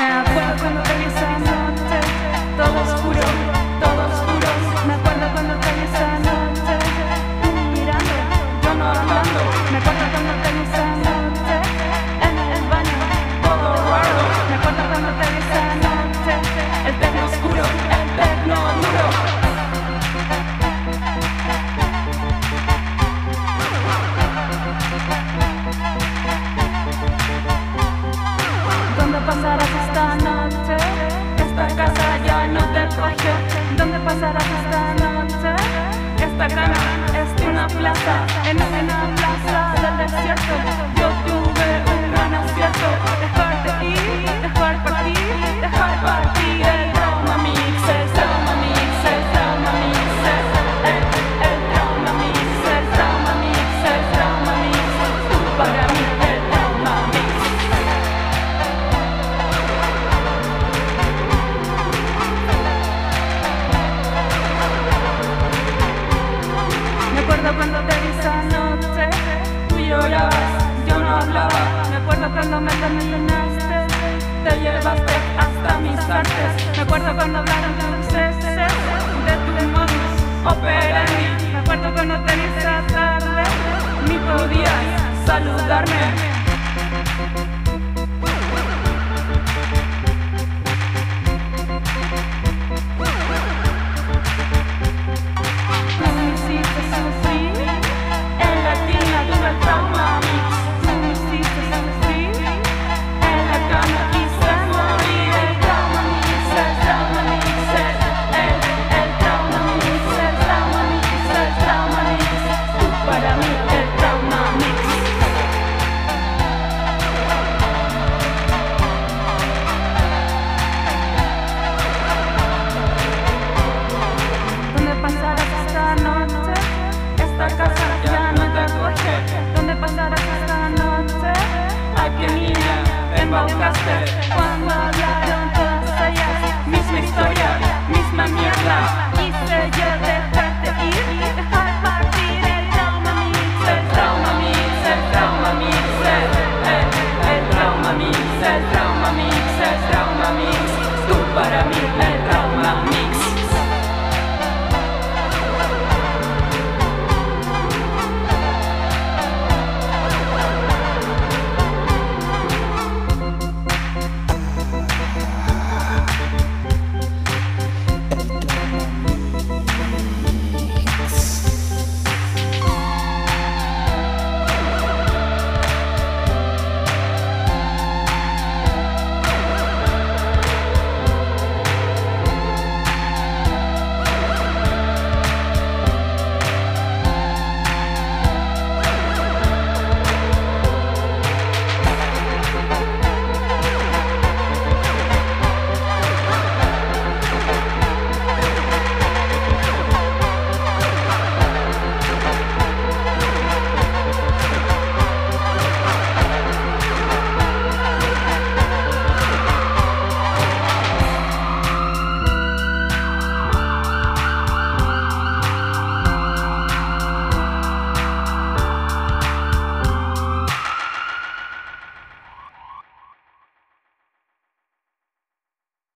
Have fun, come esta noche? Esta casa ya no te cogió. ¿Dónde pasarás esta noche? Esta cama es una plaza. cuando me terminaste, te llevaste hasta mis artes. Me acuerdo cuando hablaron de tus de tu modus operandi. Me acuerdo cuando te viste tarde, ni podías saludarme. embaucaste cuando hablaron todos allá. Misma historia, misma mierda.